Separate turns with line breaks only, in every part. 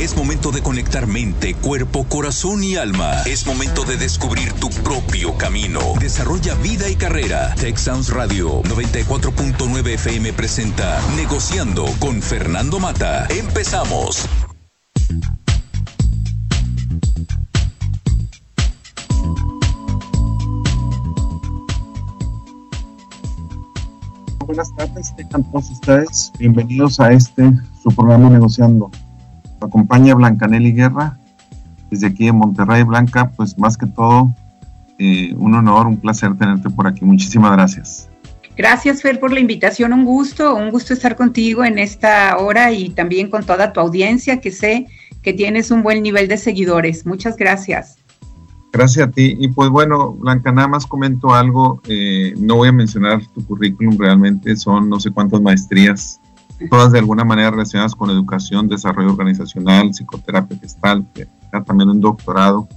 Es momento de conectar mente, cuerpo, corazón y alma. Es momento de descubrir tu propio camino. Desarrolla vida y carrera. Tech Sounds Radio 94.9 FM presenta Negociando con Fernando Mata. Empezamos.
buenas tardes, tengan todos ustedes. Bienvenidos a este, su programa Negociando. Acompaña Blancanelli Guerra, desde aquí en Monterrey. Blanca, pues más que todo, eh, un honor, un placer tenerte por aquí. Muchísimas gracias.
Gracias, Fer, por la invitación. Un gusto, un gusto estar contigo en esta hora y también con toda tu audiencia, que sé que tienes un buen nivel de seguidores. Muchas gracias.
Gracias a ti. Y pues bueno, Blanca, nada más comento algo. Eh, no voy a mencionar tu currículum, realmente son no sé cuántas maestrías, todas de alguna manera relacionadas con educación, desarrollo organizacional, psicoterapia gestal, también un doctorado.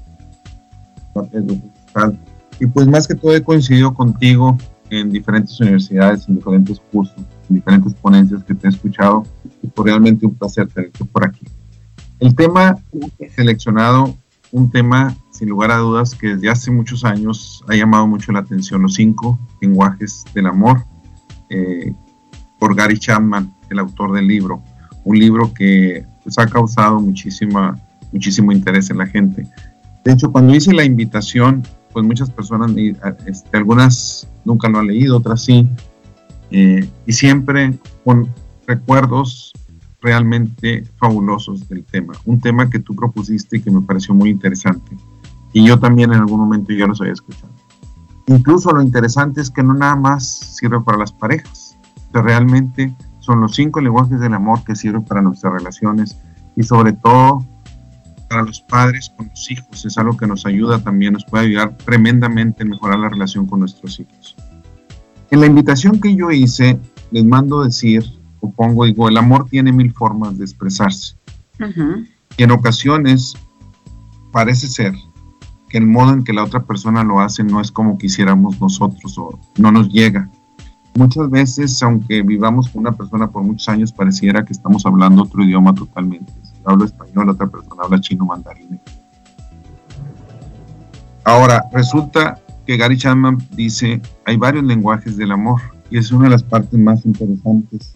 Y pues más que todo he coincidido contigo en diferentes universidades, en diferentes cursos, en diferentes ponencias que te he escuchado. Y fue realmente un placer tenerte por aquí. El tema seleccionado, un tema sin lugar a dudas que desde hace muchos años ha llamado mucho la atención los cinco lenguajes del amor eh, por Gary Chapman, el autor del libro, un libro que pues, ha causado muchísima, muchísimo interés en la gente. De hecho, cuando hice la invitación, pues muchas personas, este, algunas nunca lo han leído, otras sí, eh, y siempre con recuerdos realmente fabulosos del tema, un tema que tú propusiste y que me pareció muy interesante. Y yo también en algún momento ya los había escuchado. Incluso lo interesante es que no nada más sirve para las parejas, que realmente son los cinco lenguajes del amor que sirven para nuestras relaciones y sobre todo para los padres con los hijos. Es algo que nos ayuda también, nos puede ayudar tremendamente en mejorar la relación con nuestros hijos. En la invitación que yo hice, les mando decir, o pongo, digo, el amor tiene mil formas de expresarse. Y en ocasiones parece ser el modo en que la otra persona lo hace no es como quisiéramos nosotros o no nos llega. Muchas veces, aunque vivamos con una persona por muchos años, pareciera que estamos hablando otro idioma totalmente. Si hablo español, otra persona habla chino mandarín. Ahora, resulta que Gary Chapman dice, hay varios lenguajes del amor y es una de las partes más interesantes.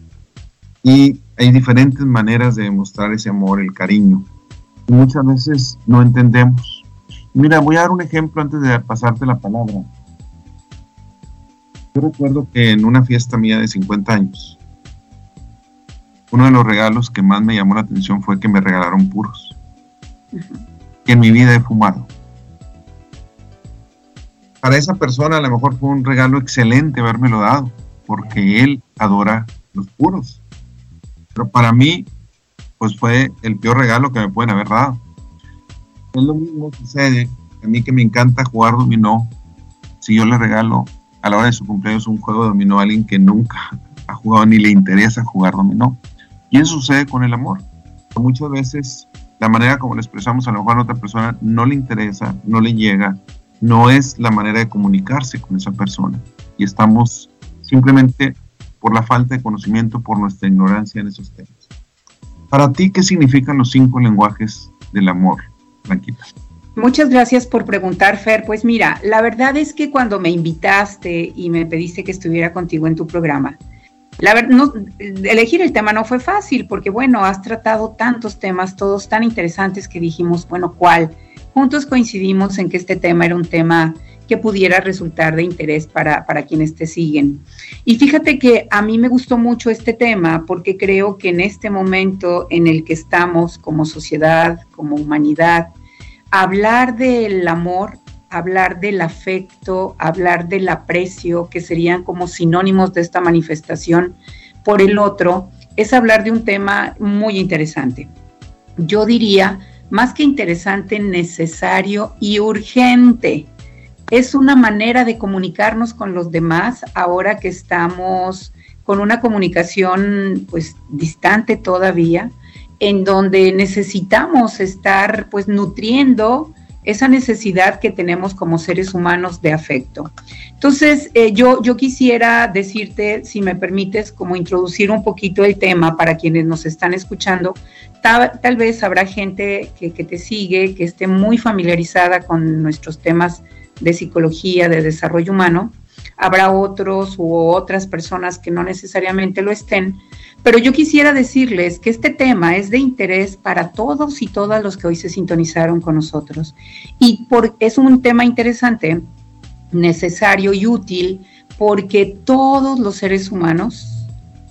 Y hay diferentes maneras de demostrar ese amor, el cariño. Y muchas veces no entendemos Mira, voy a dar un ejemplo antes de pasarte la palabra. Yo recuerdo que en una fiesta mía de 50 años, uno de los regalos que más me llamó la atención fue que me regalaron puros. Que en mi vida he fumado. Para esa persona a lo mejor fue un regalo excelente habérmelo dado, porque él adora los puros. Pero para mí, pues fue el peor regalo que me pueden haber dado es lo mismo sucede. A mí que me encanta jugar dominó, si yo le regalo a la hora de su cumpleaños un juego de dominó a alguien que nunca ha jugado ni le interesa jugar dominó. Y eso sucede con el amor. Muchas veces la manera como lo expresamos a lo mejor a otra persona no le interesa, no le llega, no es la manera de comunicarse con esa persona. Y estamos simplemente por la falta de conocimiento, por nuestra ignorancia en esos temas. Para ti, ¿qué significan los cinco lenguajes del amor?
Muchas gracias por preguntar, Fer. Pues mira, la verdad es que cuando me invitaste y me pediste que estuviera contigo en tu programa, la verdad, elegir el tema no fue fácil porque, bueno, has tratado tantos temas, todos tan interesantes que dijimos, bueno, ¿cuál? Juntos coincidimos en que este tema era un tema que pudiera resultar de interés para, para quienes te siguen. Y fíjate que a mí me gustó mucho este tema porque creo que en este momento en el que estamos como sociedad, como humanidad, hablar del amor, hablar del afecto, hablar del aprecio, que serían como sinónimos de esta manifestación por el otro, es hablar de un tema muy interesante. Yo diría, más que interesante, necesario y urgente. Es una manera de comunicarnos con los demás ahora que estamos con una comunicación pues distante todavía, en donde necesitamos estar pues nutriendo esa necesidad que tenemos como seres humanos de afecto. Entonces, eh, yo, yo quisiera decirte, si me permites, como introducir un poquito el tema para quienes nos están escuchando. Tal, vez habrá gente que, que te sigue, que esté muy familiarizada con nuestros temas de psicología, de desarrollo humano. Habrá otros u otras personas que no necesariamente lo estén, pero yo quisiera decirles que este tema es de interés para todos y todas los que hoy se sintonizaron con nosotros. Y por, es un tema interesante necesario y útil porque todos los seres humanos,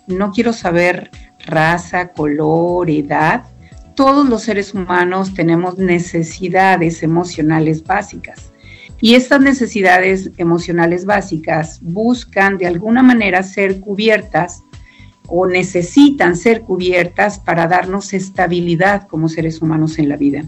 no quiero saber raza, color, edad, todos los seres humanos tenemos necesidades emocionales básicas. Y estas necesidades emocionales básicas buscan de alguna manera ser cubiertas o necesitan ser cubiertas para darnos estabilidad como seres humanos en la vida.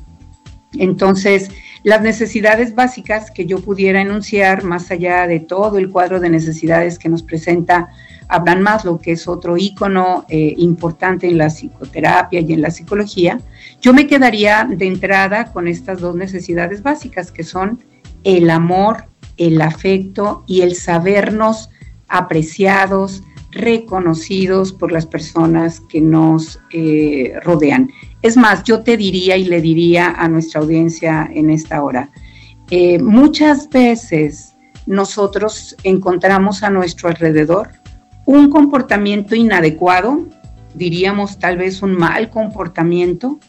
Entonces, las necesidades básicas que yo pudiera enunciar, más allá de todo el cuadro de necesidades que nos presenta Abraham Maslow, que es otro ícono eh, importante en la psicoterapia y en la psicología, yo me quedaría de entrada con estas dos necesidades básicas, que son el amor, el afecto y el sabernos apreciados, reconocidos por las personas que nos eh, rodean. Es más, yo te diría y le diría a nuestra audiencia en esta hora, eh, muchas veces nosotros encontramos a nuestro alrededor un comportamiento inadecuado, diríamos tal vez un mal comportamiento,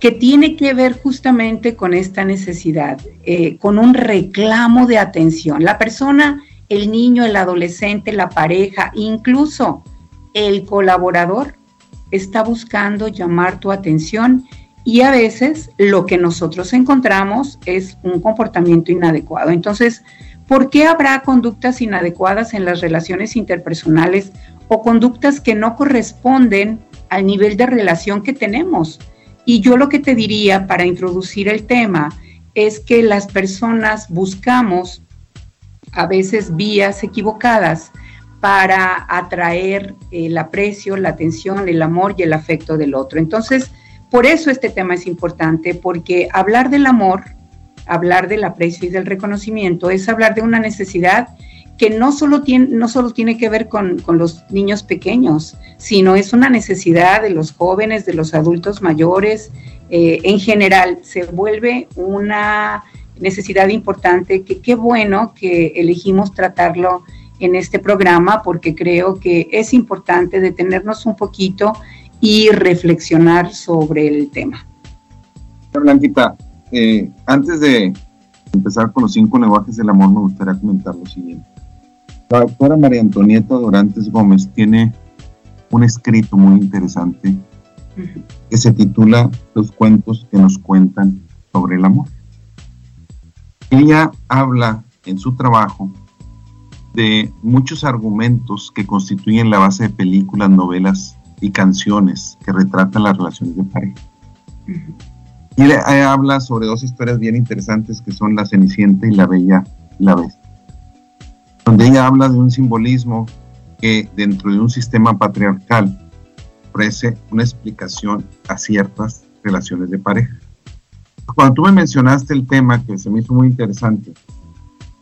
que tiene que ver justamente con esta necesidad, eh, con un reclamo de atención. La persona, el niño, el adolescente, la pareja, incluso el colaborador, está buscando llamar tu atención y a veces lo que nosotros encontramos es un comportamiento inadecuado. Entonces, ¿por qué habrá conductas inadecuadas en las relaciones interpersonales o conductas que no corresponden al nivel de relación que tenemos? Y yo lo que te diría para introducir el tema es que las personas buscamos a veces vías equivocadas para atraer el aprecio, la atención, el amor y el afecto del otro. Entonces, por eso este tema es importante, porque hablar del amor, hablar del aprecio y del reconocimiento es hablar de una necesidad que no solo tiene, no solo tiene que ver con, los niños pequeños, sino es una necesidad de los jóvenes, de los adultos mayores, eh, en general, se vuelve una necesidad importante que qué bueno que elegimos tratarlo en este programa porque creo que es importante detenernos un poquito y reflexionar sobre el tema.
Blanquita, eh, antes de empezar con los cinco lenguajes del amor, me gustaría comentar lo siguiente. La doctora María Antonieta Dorantes Gómez tiene un escrito muy interesante que se titula Los cuentos que nos cuentan sobre el amor. Ella habla en su trabajo de muchos argumentos que constituyen la base de películas, novelas y canciones que retratan las relaciones de pareja. Y le, habla sobre dos historias bien interesantes que son La Cenicienta y La Bella y la Bestia, donde ella habla de un simbolismo que dentro de un sistema patriarcal ofrece una explicación a ciertas relaciones de pareja. Cuando tú me mencionaste el tema que se me hizo muy interesante,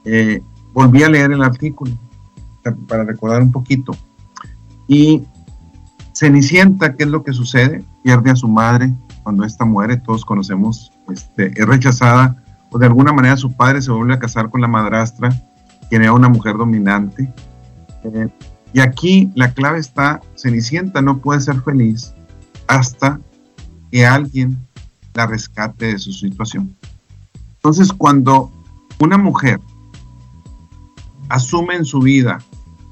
eh, volví a leer el artículo para recordar un poquito. Y Cenicienta, ¿qué es lo que sucede? Pierde a su madre cuando ésta muere, todos conocemos, este, es rechazada, o de alguna manera su padre se vuelve a casar con la madrastra, quien era una mujer dominante. Eh, y aquí la clave está, Cenicienta no puede ser feliz hasta que alguien la rescate de su situación. Entonces, cuando una mujer asume en su vida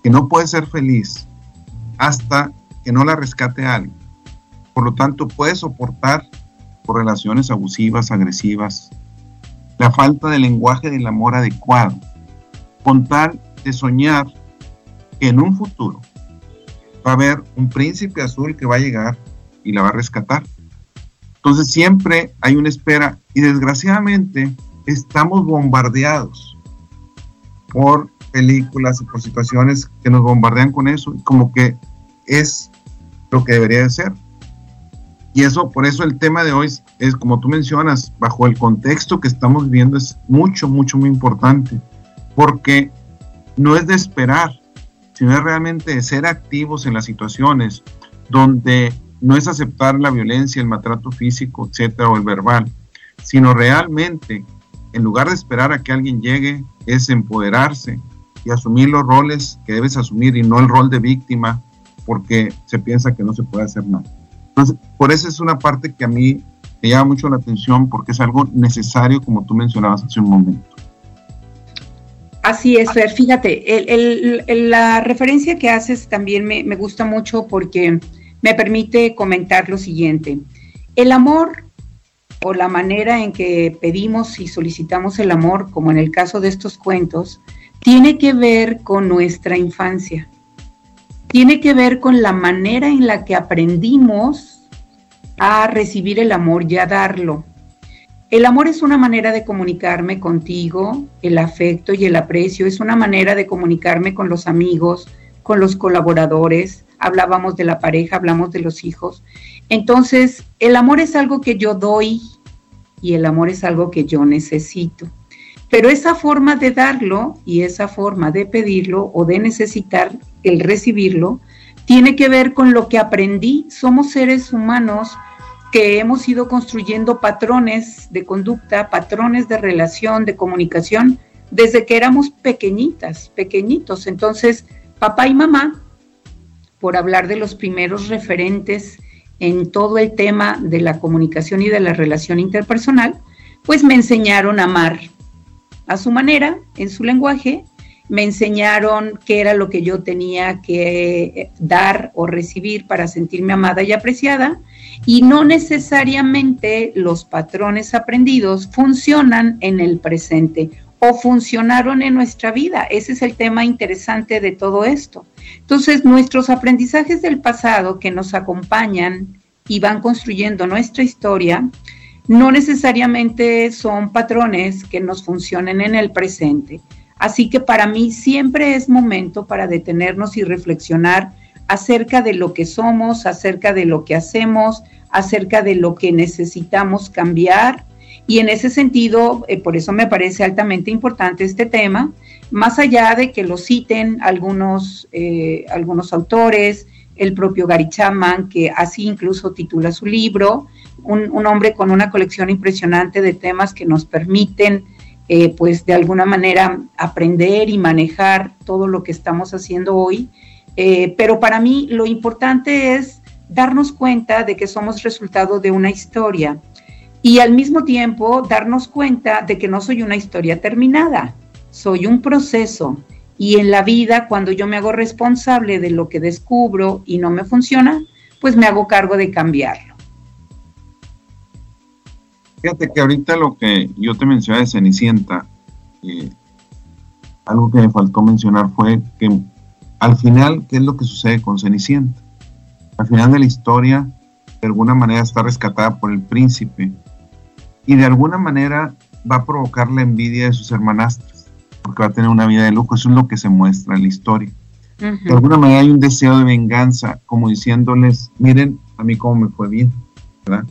que no puede ser feliz hasta que no la rescate alguien. Por lo tanto, puede soportar por relaciones abusivas, agresivas, la falta de lenguaje del amor adecuado, con tal de soñar que en un futuro va a haber un príncipe azul que va a llegar y la va a rescatar. Entonces siempre hay una espera y desgraciadamente estamos bombardeados por películas y por situaciones que nos bombardean con eso, como que es lo que debería de ser. Y eso, por eso el tema de hoy es, como tú mencionas, bajo el contexto que estamos viviendo, es mucho, mucho, muy importante. Porque no es de esperar, sino es realmente de ser activos en las situaciones donde no es aceptar la violencia, el maltrato físico, etcétera, o el verbal, sino realmente, en lugar de esperar a que alguien llegue, es empoderarse y asumir los roles que debes asumir y no el rol de víctima, porque se piensa que no se puede hacer nada. Entonces, por eso es una parte que a mí me llama mucho la atención porque es algo necesario, como tú mencionabas hace un momento.
Así es, Fer. Fíjate, la referencia que haces también me, me gusta mucho porque me permite comentar lo siguiente. El amor o la manera en que pedimos y solicitamos el amor, como en el caso de estos cuentos, tiene que ver con nuestra infancia tiene que ver con la manera en la que aprendimos a recibir el amor y a darlo. El amor es una manera de comunicarme contigo, el afecto y el aprecio es una manera de comunicarme con los amigos, con los colaboradores, hablábamos de la pareja, hablamos de los hijos. Entonces, el amor es algo que yo doy y el amor es algo que yo necesito. Pero esa forma de darlo y esa forma de pedirlo o de necesitar el recibirlo, tiene que ver con lo que aprendí. Somos seres humanos que hemos ido construyendo patrones de conducta, patrones de relación, de comunicación, desde que éramos pequeñitas, pequeñitos. Entonces, papá y mamá, por hablar de los primeros referentes en todo el tema de la comunicación y de la relación interpersonal, pues me enseñaron a amar a su manera, en su lenguaje, me enseñaron qué era lo que yo tenía que dar o recibir para sentirme amada y apreciada. Y no necesariamente los patrones aprendidos funcionan en el presente o funcionaron en nuestra vida. Ese es el tema interesante de todo esto. Entonces, nuestros aprendizajes del pasado que nos acompañan y van construyendo nuestra historia, no necesariamente son patrones que nos funcionen en el presente. Así que para mí siempre es momento para detenernos y reflexionar acerca de lo que somos, acerca de lo que hacemos, acerca de lo que necesitamos cambiar. Y en ese sentido, eh, por eso me parece altamente importante este tema, más allá de que lo citen algunos, eh, algunos autores, el propio Gary Chapman, que así incluso titula su libro, un, hombre con una colección impresionante de temas que nos permiten eh, pues de alguna manera aprender y manejar todo lo que estamos haciendo hoy. Pero para mí lo importante es darnos cuenta de que somos resultado de una historia y al mismo tiempo darnos cuenta de que no soy una historia terminada, soy un proceso y en la vida cuando yo me hago responsable de lo que descubro y no me funciona, pues me hago cargo de cambiarlo.
Fíjate que ahorita lo que yo te mencioné de Cenicienta, eh, algo que me faltó mencionar fue que al final, ¿qué es lo que sucede con Cenicienta? Al final de la historia, de alguna manera está rescatada por el príncipe y de alguna manera va a provocar la envidia de sus hermanastras, porque va a tener una vida de lujo. Eso es lo que se muestra en la historia. De alguna manera hay un deseo de venganza, como diciéndoles, miren a mí cómo me fue bien, ¿verdad?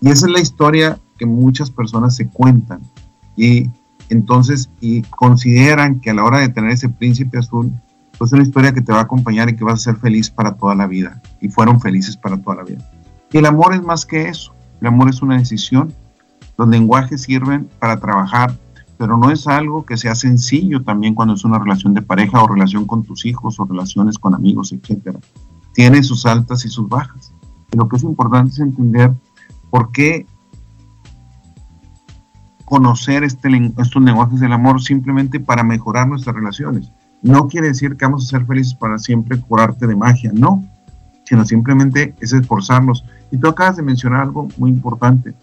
Y esa es la historia muchas personas se cuentan y entonces y consideran que a la hora de tener ese príncipe azul, pues es una historia que te va a acompañar y que vas a ser feliz para toda la vida y fueron felices para toda la vida. Y el amor es más que eso, el amor es una decisión, los lenguajes sirven para trabajar, pero no es algo que sea sencillo también cuando es una relación de pareja o relación con tus hijos o relaciones con amigos, etcétera. Tiene sus altas y sus bajas. Y lo que es importante es entender por qué conocer este, estos lenguajes del amor simplemente para mejorar nuestras relaciones. No quiere decir que vamos a ser felices para siempre por arte de magia, no, sino simplemente es esforzarnos. Y tú acabas de mencionar algo muy importante.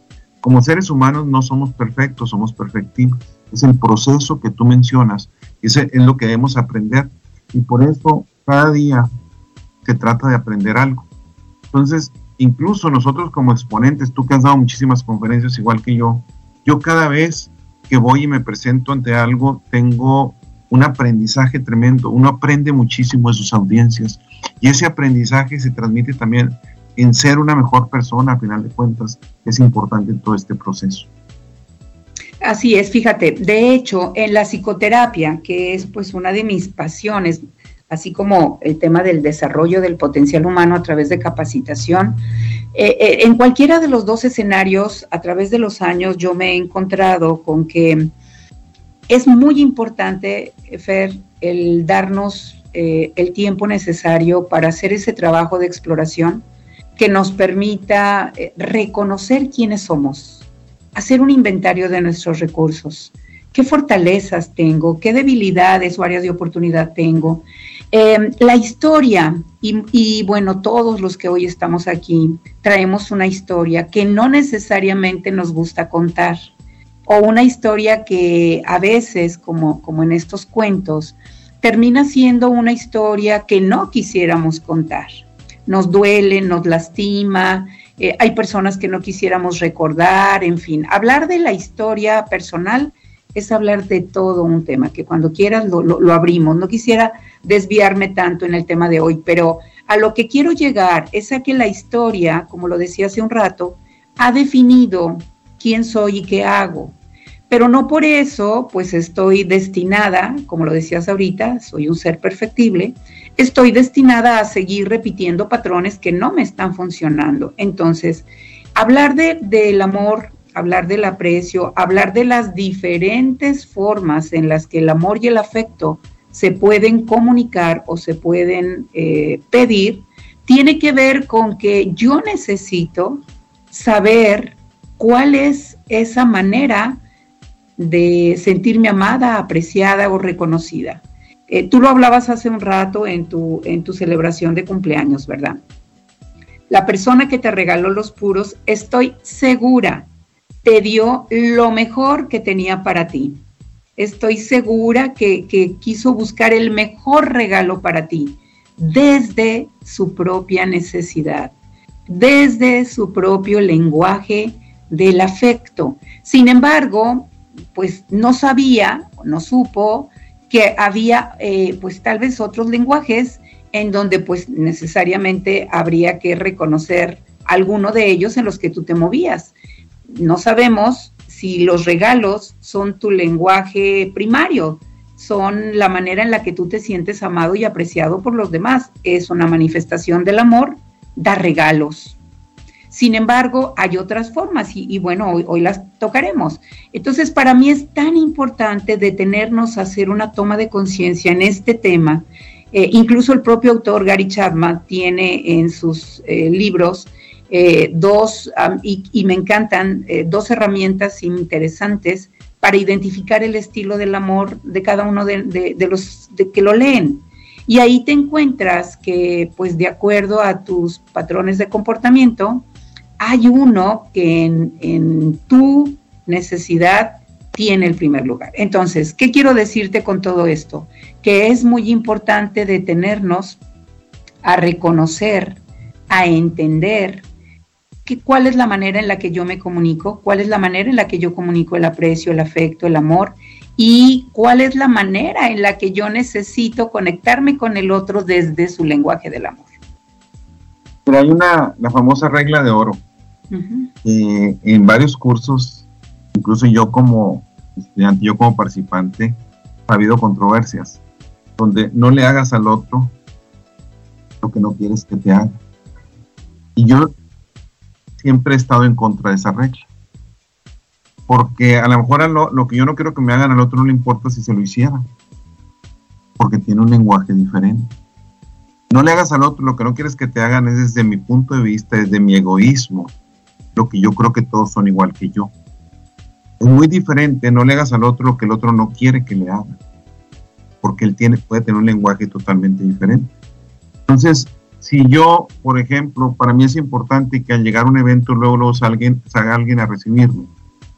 Como seres humanos no somos perfectos, somos perfectivos. Es el proceso que tú mencionas, ese es lo que debemos aprender. Y por eso cada día se trata de aprender algo. Entonces, incluso nosotros como exponentes, tú que has dado muchísimas conferencias igual que yo, yo cada vez que voy y me presento ante algo, tengo un aprendizaje tremendo. Uno aprende muchísimo de sus audiencias y ese aprendizaje se transmite también en ser una mejor persona, a final de cuentas, es importante en todo este proceso.
Así es, fíjate, de hecho, en la psicoterapia, que es pues una de mis pasiones, así como el tema del desarrollo del potencial humano a través de capacitación, eh, eh, en cualquiera de los dos escenarios, a través de los años, yo me he encontrado con que es muy importante, Fer, el darnos eh, el tiempo necesario para hacer ese trabajo de exploración que nos permita reconocer quiénes somos, hacer un inventario de nuestros recursos, qué fortalezas tengo, qué debilidades o áreas de oportunidad tengo. Em, la historia, y, bueno, todos los que hoy estamos aquí traemos una historia que no necesariamente nos gusta contar, o una historia que a veces, como, como en estos cuentos, termina siendo una historia que no quisiéramos contar. Nos duele, nos lastima, eh, hay personas que no quisiéramos recordar, en fin, hablar de la historia personal es hablar de todo un tema, que cuando quieras lo, abrimos. No quisiera desviarme tanto en el tema de hoy, pero a lo que quiero llegar es a que la historia, como lo decía hace un rato, ha definido quién soy y qué hago. Pero no por eso, pues estoy destinada, como lo decías ahorita, soy un ser perfectible, estoy destinada a seguir repitiendo patrones que no me están funcionando. Entonces, hablar de, del amor hablar del aprecio, hablar de las diferentes formas en las que el amor y el afecto se pueden comunicar o se pueden eh, pedir, tiene que ver con que yo necesito saber cuál es esa manera de sentirme amada, apreciada o reconocida. Eh, tú lo hablabas hace un rato en tu, en tu celebración de cumpleaños, ¿verdad? La persona que te regaló los puros, estoy segura te dio lo mejor que tenía para ti. Estoy segura que, quiso buscar el mejor regalo para ti desde su propia necesidad, desde su propio lenguaje del afecto. Sin embargo, pues no sabía, no supo que había eh, pues tal vez otros lenguajes en donde pues necesariamente habría que reconocer alguno de ellos en los que tú te movías no sabemos si los regalos son tu lenguaje primario, son la manera en la que tú te sientes amado y apreciado por los demás. Es una manifestación del amor, da regalos. Sin embargo, hay otras formas y, bueno, hoy, las tocaremos. Entonces, para mí es tan importante detenernos a hacer una toma de conciencia en este tema. Eh, incluso el propio autor Gary Chapman tiene en sus eh, libros eh, dos, y, me encantan, dos herramientas interesantes para identificar el estilo del amor de cada uno de, los que lo leen. Y ahí te encuentras que, pues de acuerdo a tus patrones de comportamiento, hay uno que en, tu necesidad tiene el primer lugar. Entonces, ¿qué quiero decirte con todo esto? Que es muy importante detenernos a reconocer, a entender cuál es la manera en la que yo me comunico, cuál es la manera en la que yo comunico el aprecio, el afecto, el amor y cuál es la manera en la que yo necesito conectarme con el otro desde su lenguaje del amor.
Pero hay una, la famosa regla de oro. En varios cursos, incluso yo como estudiante, yo como participante, ha habido controversias, donde no le hagas al otro lo que no quieres que te haga. Y yo siempre he estado en contra de esa regla. Porque a lo mejor lo, que yo no quiero que me hagan al otro no le importa si se lo hiciera. Porque tiene un lenguaje diferente. No le hagas al otro lo que no quieres que te hagan es desde mi punto de vista, desde mi egoísmo, lo que yo creo que todos son igual que yo. Es muy diferente, no le hagas al otro lo que el otro no quiere que le haga, porque él tiene, puede tener un lenguaje totalmente diferente. Entonces, si yo, por ejemplo, para mí es importante que al llegar a un evento luego, luego salga, salga alguien a recibirme,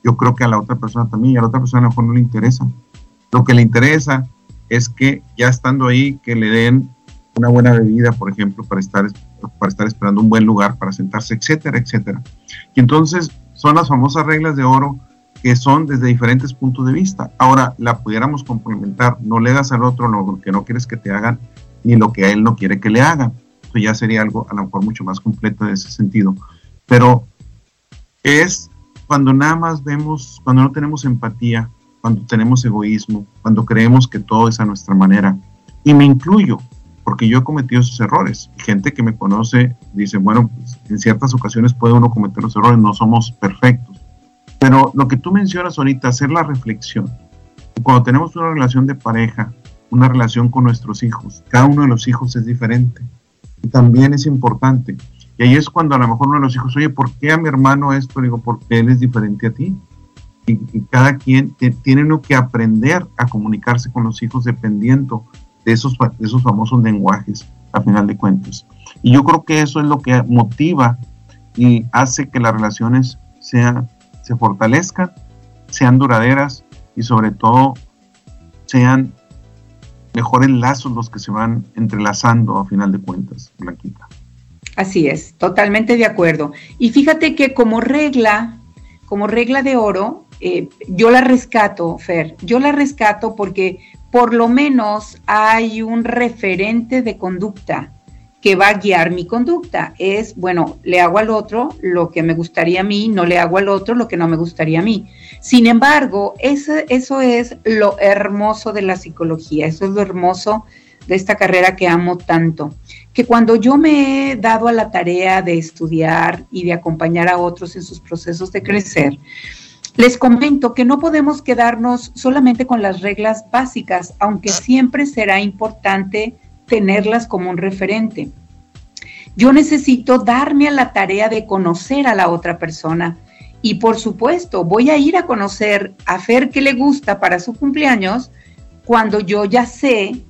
yo creo que a la otra persona también, y a la otra persona a lo mejor no le interesa. Lo que le interesa es que ya estando ahí, que le den una buena bebida, por ejemplo, para estar, para estar esperando un buen lugar para sentarse, etcétera, etcétera. Y entonces son las famosas reglas de oro que son desde diferentes puntos de vista. Ahora, la pudiéramos complementar, no le das al otro lo que no quieres que te hagan, ni lo que a él no quiere que le hagan esto ya sería algo a lo mejor mucho más completo en ese sentido, pero es cuando nada más vemos, cuando no tenemos empatía, cuando tenemos egoísmo, cuando creemos que todo es a nuestra manera. Y me incluyo, porque yo he cometido esos errores. Gente que me conoce dice, bueno, pues, en ciertas ocasiones puede uno cometer los errores, no somos perfectos. Pero lo que tú mencionas ahorita, hacer la reflexión. Cuando tenemos una relación de pareja, una relación con nuestros hijos, cada uno de los hijos es diferente. Y también es importante. Y ahí es cuando a lo mejor uno de los hijos, oye, ¿por qué a mi hermano esto? Digo, porque él es diferente a ti. Y, cada quien tiene que aprender a comunicarse con los hijos dependiendo de esos, de esos famosos lenguajes, a final de cuentas. Y yo creo que eso es lo que motiva y hace que las relaciones sean, se fortalezcan, sean duraderas y sobre todo sean mejores lazos los que se van entrelazando a final de cuentas, Blanquita.
Así es, totalmente de acuerdo. Y fíjate que como regla, como regla de oro, eh, yo la rescato, Fer, yo la rescato porque por lo menos hay un referente de conducta que va a guiar mi conducta. Es, bueno, le hago al otro lo que me gustaría a mí, no le hago al otro lo que no me gustaría a mí. Sin embargo, eso, es lo hermoso de la psicología, eso es lo hermoso de esta carrera que amo tanto, que cuando yo me he dado a la tarea de estudiar y de acompañar a otros en sus procesos de crecer, les comento que no podemos quedarnos solamente con las reglas básicas, aunque siempre será importante tenerlas como un referente. Yo necesito darme a la tarea de conocer a la otra persona y por supuesto voy a ir a conocer a Fer que le gusta para su cumpleaños cuando yo ya sé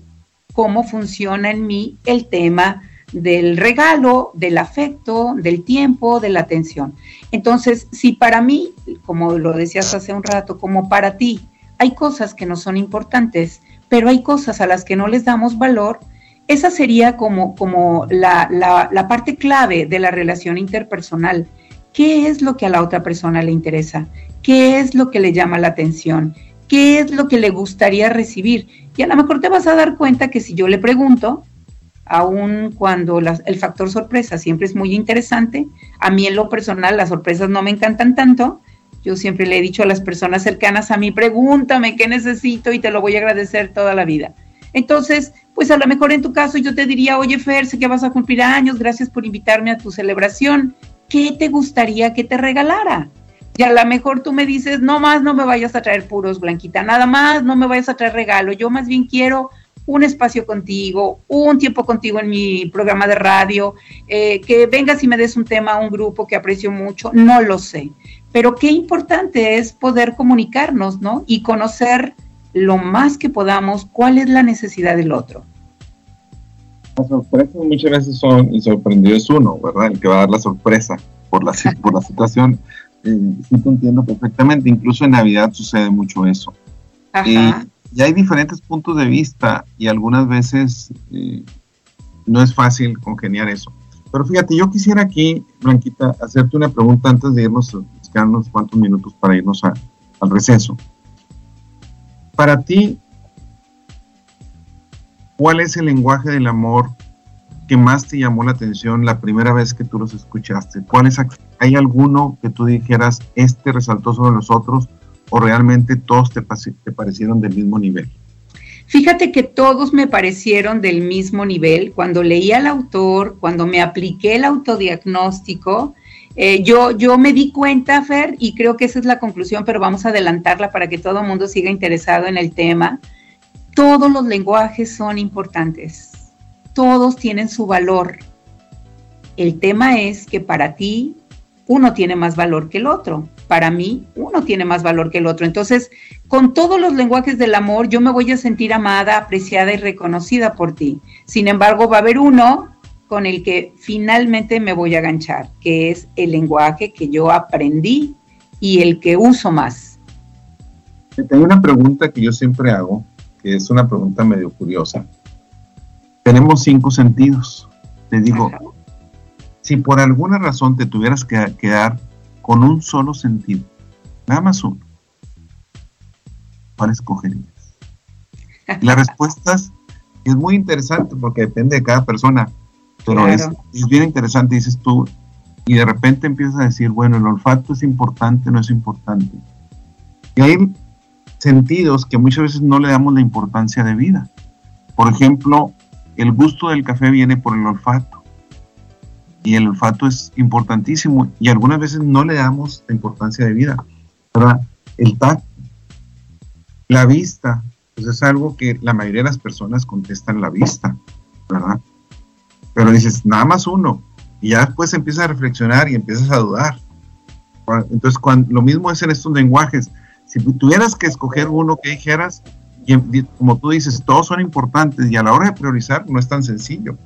cómo funciona en mí el tema del regalo, del afecto, del tiempo, de la atención. Entonces, si para mí, como lo decías hace un rato, como para ti, hay cosas que no son importantes, pero hay cosas a las que no les damos valor, esa sería como, como la, la parte clave de la relación interpersonal. ¿Qué es lo que a la otra persona le interesa? ¿Qué es lo que le llama la atención? ¿Qué es lo que le gustaría recibir? Y a lo mejor te vas a dar cuenta que si yo le pregunto, aun cuando el factor sorpresa siempre es muy interesante. A mí en lo personal las sorpresas no me encantan tanto. Yo siempre le he dicho a las personas cercanas a mí, pregúntame qué necesito y te lo voy a agradecer toda la vida. Entonces, pues a lo mejor en tu caso yo te diría, oye Fer, sé que vas a cumplir años, gracias por invitarme a tu celebración. ¿Qué te gustaría que te regalara? Y a lo mejor tú me dices, no más, no me vayas a traer puros, Blanquita, nada más, no me vayas a traer regalo. Yo más bien quiero un espacio contigo, un tiempo contigo en mi programa de radio, eh, que vengas y me des un tema a un grupo que aprecio mucho, no lo sé. Pero qué importante es poder comunicarnos, ¿no? Y conocer lo más que podamos cuál es la necesidad del otro.
Las sorpresas muchas veces son, y sorprendido es uno, ¿verdad? El que va a dar la sorpresa por la, por la situación. Eh, sí te entiendo perfectamente, incluso en Navidad sucede mucho eso. Ajá y hay diferentes puntos de vista y algunas veces eh, no es fácil congeniar eso. Pero fíjate, yo quisiera aquí, Blanquita, hacerte una pregunta antes de irnos, quedan unos cuantos minutos para irnos al receso. Para ti, ¿cuál es el lenguaje del amor que más te llamó la atención la primera vez que tú los escuchaste? ¿Cuál es, ¿Hay alguno que tú dijeras, este resaltó sobre los otros? O realmente todos te, parecieron del mismo nivel?
Fíjate que todos me parecieron del mismo nivel. Cuando leí al autor, cuando me apliqué el autodiagnóstico, eh, yo, yo me di cuenta, Fer, y creo que esa es la conclusión, pero vamos a adelantarla para que todo el mundo siga interesado en el tema. Todos los lenguajes son importantes, todos tienen su valor. El tema es que para ti uno tiene más valor que el otro para mí uno tiene más valor que el otro. Entonces, con todos los lenguajes del amor, yo me voy a sentir amada, apreciada y reconocida por ti. Sin embargo, va a haber uno con el que finalmente me voy a ganchar, que es el lenguaje que yo aprendí y el que uso más.
Tengo una pregunta que yo siempre hago, que es una pregunta medio curiosa. Tenemos cinco sentidos. Te digo, si por alguna razón te tuvieras que quedar con un solo sentido, nada más uno, ¿cuál escogerías? la respuesta es muy interesante porque depende de cada persona, Pero es, es bien interesante, dices tú, y de repente empiezas a decir, bueno, el olfato es importante, no es importante. Y hay sentidos que muchas veces no le damos la importancia de vida. Por ejemplo, el gusto del café viene por el olfato. Y el olfato es importantísimo y algunas veces no le damos la importancia de vida. ¿verdad? El tacto, la vista, pues es algo que la mayoría de las personas contestan la vista, ¿verdad? Pero dices, nada más uno. Y ya después empiezas a reflexionar y empiezas a dudar. Entonces, cuando, lo mismo es en estos lenguajes. Si tuvieras que escoger uno que dijeras, y como tú dices, todos son importantes y a la hora de priorizar no es tan sencillo.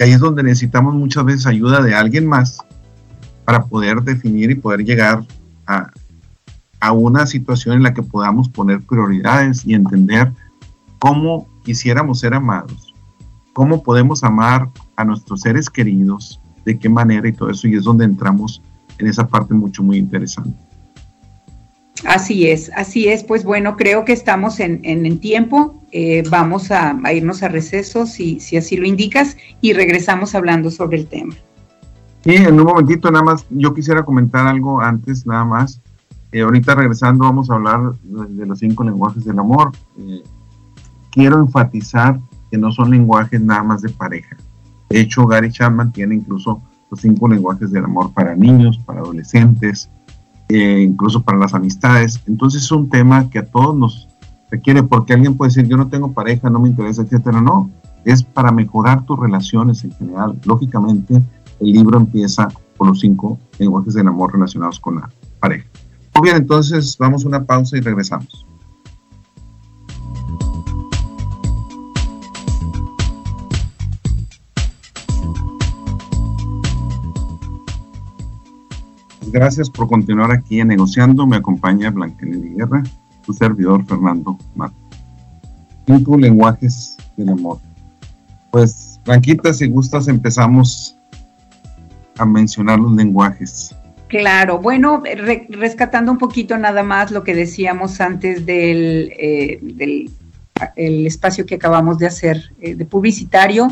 Y ahí es donde necesitamos muchas veces ayuda de alguien más para poder definir y poder llegar a, a una situación en la que podamos poner prioridades y entender cómo quisiéramos ser amados, cómo podemos amar a nuestros seres queridos, de qué manera y todo eso. Y es donde entramos en esa parte mucho, muy interesante.
Así es, así es. Pues bueno, creo que estamos en, en, tiempo. Eh, vamos a, irnos a receso si, si así lo indicas y regresamos hablando sobre el tema.
Sí, en un momentito nada más, yo quisiera comentar algo antes, nada más. Eh, ahorita regresando vamos a hablar de, los cinco lenguajes del amor. Eh, quiero enfatizar que no son lenguajes nada más de pareja. De hecho, Gary Chapman tiene incluso los cinco lenguajes del amor para niños, para adolescentes, eh, incluso para las amistades. Entonces es un tema que a todos nos requiere, porque alguien puede decir, yo no tengo pareja, no me interesa, etcétera. No, es para mejorar tus relaciones en general. Lógicamente, el libro empieza con los cinco lenguajes del amor relacionados con la pareja. Muy bien, entonces vamos a una pausa y regresamos. Gracias por continuar aquí Negociando. Me acompaña Blanquenel Guerra, su servidor Fernando Marco. Cinco lenguajes del amor. Pues, Blanquita, si gustas, empezamos a mencionar los lenguajes.
Claro, bueno, rescatando un poquito nada más lo que decíamos antes del, eh, el espacio que acabamos de hacer eh, de publicitario.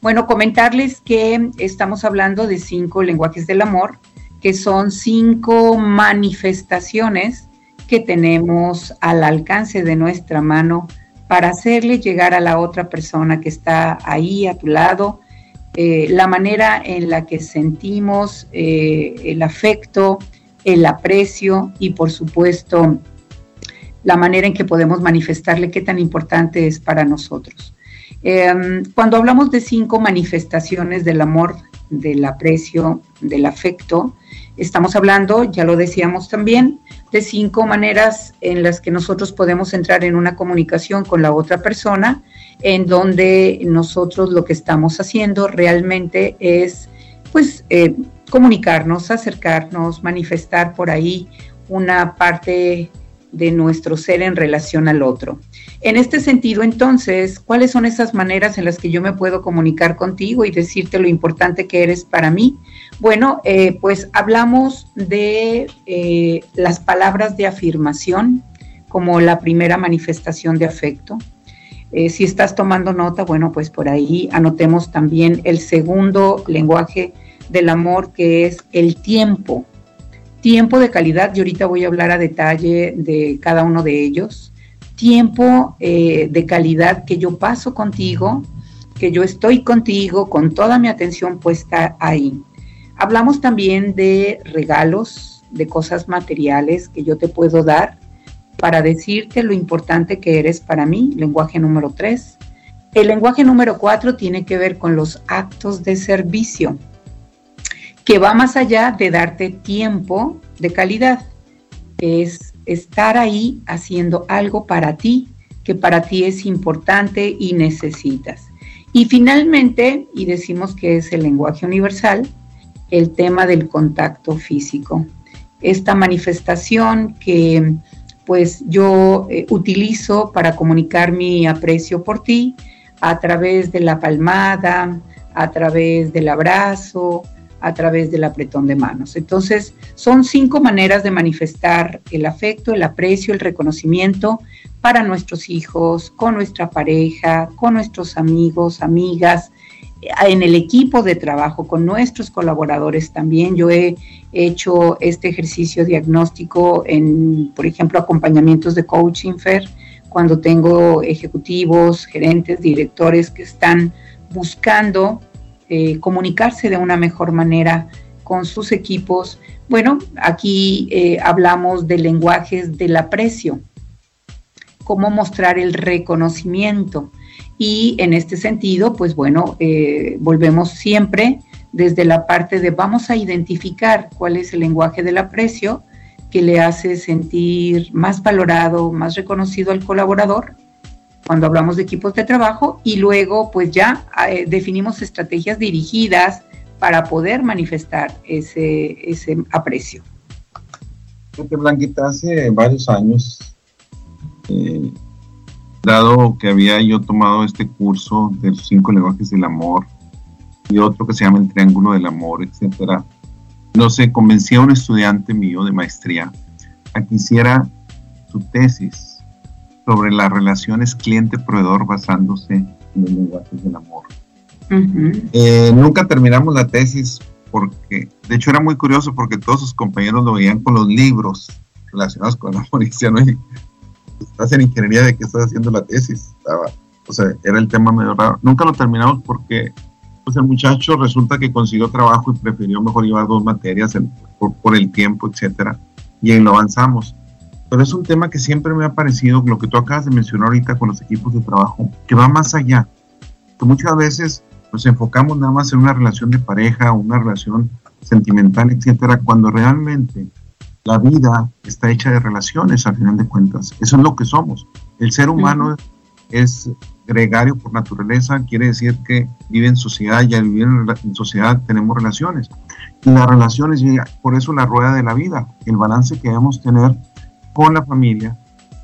Bueno, comentarles que estamos hablando de cinco lenguajes del amor que son cinco manifestaciones que tenemos al alcance de nuestra mano para hacerle llegar a la otra persona que está ahí a tu lado eh, la manera en la que sentimos eh, el afecto, el aprecio y por supuesto la manera en que podemos manifestarle qué tan importante es para nosotros. Em, cuando hablamos de cinco manifestaciones del amor, del aprecio, del afecto, Estamos hablando, ya lo decíamos también, de cinco maneras en las que nosotros podemos entrar en una comunicación con la otra persona, en donde nosotros lo que estamos haciendo realmente es, pues, eh, comunicarnos, acercarnos, manifestar por ahí una parte de nuestro ser en relación al otro. En este sentido, entonces, ¿cuáles son esas maneras en las que yo me puedo comunicar contigo y decirte lo importante que eres para mí? Bueno, eh, pues hablamos de eh, las palabras de afirmación como la primera manifestación de afecto. Eh, si estás tomando nota, bueno, pues por ahí anotemos también el segundo lenguaje del amor, que es el tiempo. Tiempo de calidad, y ahorita voy a hablar a detalle de cada uno de ellos. Tiempo de calidad que yo paso contigo, que yo estoy contigo con toda mi atención puesta ahí. Hablamos también de regalos, de cosas materiales que yo te puedo dar para decirte lo importante que eres para mí, lenguaje número tres. El lenguaje número cuatro tiene que ver con los actos de servicio, que va más allá de darte tiempo de calidad. Es estar ahí haciendo algo para ti, que para ti es importante y necesitas. Y finalmente, y decimos que es el lenguaje universal, el tema del contacto físico. Esta manifestación que pues yo eh, utilizo para comunicar mi aprecio por ti a través de la palmada, a través del abrazo, a través del apretón de manos. Entonces, son cinco maneras de manifestar el afecto, el aprecio, el reconocimiento para nuestros hijos, con nuestra pareja, con nuestros amigos, amigas, en el equipo de trabajo, con nuestros colaboradores también. Yo he hecho este ejercicio diagnóstico en, por ejemplo, acompañamientos de coaching, Fer, cuando tengo ejecutivos, gerentes, directores que están buscando eh, comunicarse de una mejor manera con sus equipos. Bueno, aquí eh, hablamos de lenguajes del aprecio, cómo mostrar el reconocimiento. Y en este sentido, pues bueno, eh, volvemos siempre desde la parte de vamos a identificar cuál es el lenguaje del aprecio que le hace sentir más valorado, más reconocido al colaborador cuando hablamos de equipos de trabajo y luego pues ya eh, definimos estrategias dirigidas para poder manifestar ese, ese aprecio.
Blanquita, hace varios años, eh, dado que había yo tomado este curso de los cinco lenguajes del amor y otro que se llama el triángulo del amor, etcétera, no sé, convencí a un estudiante mío de maestría a que hiciera su tesis sobre las relaciones cliente-proveedor basándose en los lenguajes del amor. Eh, nunca terminamos la tesis porque, de hecho, era muy curioso porque todos sus compañeros lo veían con los libros relacionados con el amor y decían, oye, estás en ingeniería de qué estás haciendo la tesis. Estaba, o sea, era el tema medio raro. Nunca lo terminamos porque pues el muchacho resulta que consiguió trabajo y prefirió mejor llevar dos materias por, por, el tiempo, etcétera, y ahí lo avanzamos pero es un tema que siempre me ha parecido, lo que tú acabas de mencionar ahorita con los equipos de trabajo, que va más allá. Que muchas veces nos enfocamos nada más en una relación de pareja, una relación sentimental, etcétera, cuando realmente la vida está hecha de relaciones, al final de cuentas. Eso es lo que somos. El ser humano es gregario por naturaleza, quiere decir que vive en sociedad y al vivir en sociedad tenemos relaciones. Y las relaciones, por eso la rueda de la vida, el balance que debemos tener con la familia,